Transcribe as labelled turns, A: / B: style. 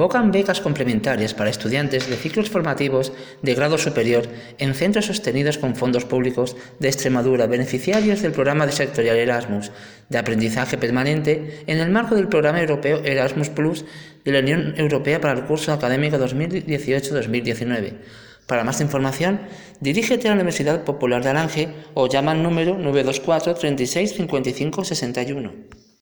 A: Convocan becas complementarias para estudiantes de ciclos formativos de grado superior en centros sostenidos con fondos públicos de Extremadura, beneficiarios del programa de sectorial Erasmus, de aprendizaje permanente en el marco del programa europeo Erasmus Plus de la Unión Europea para el curso académico 2018-2019. Para más información, dirígete a la Universidad Popular de Alange o llama al número 924 36 55 61.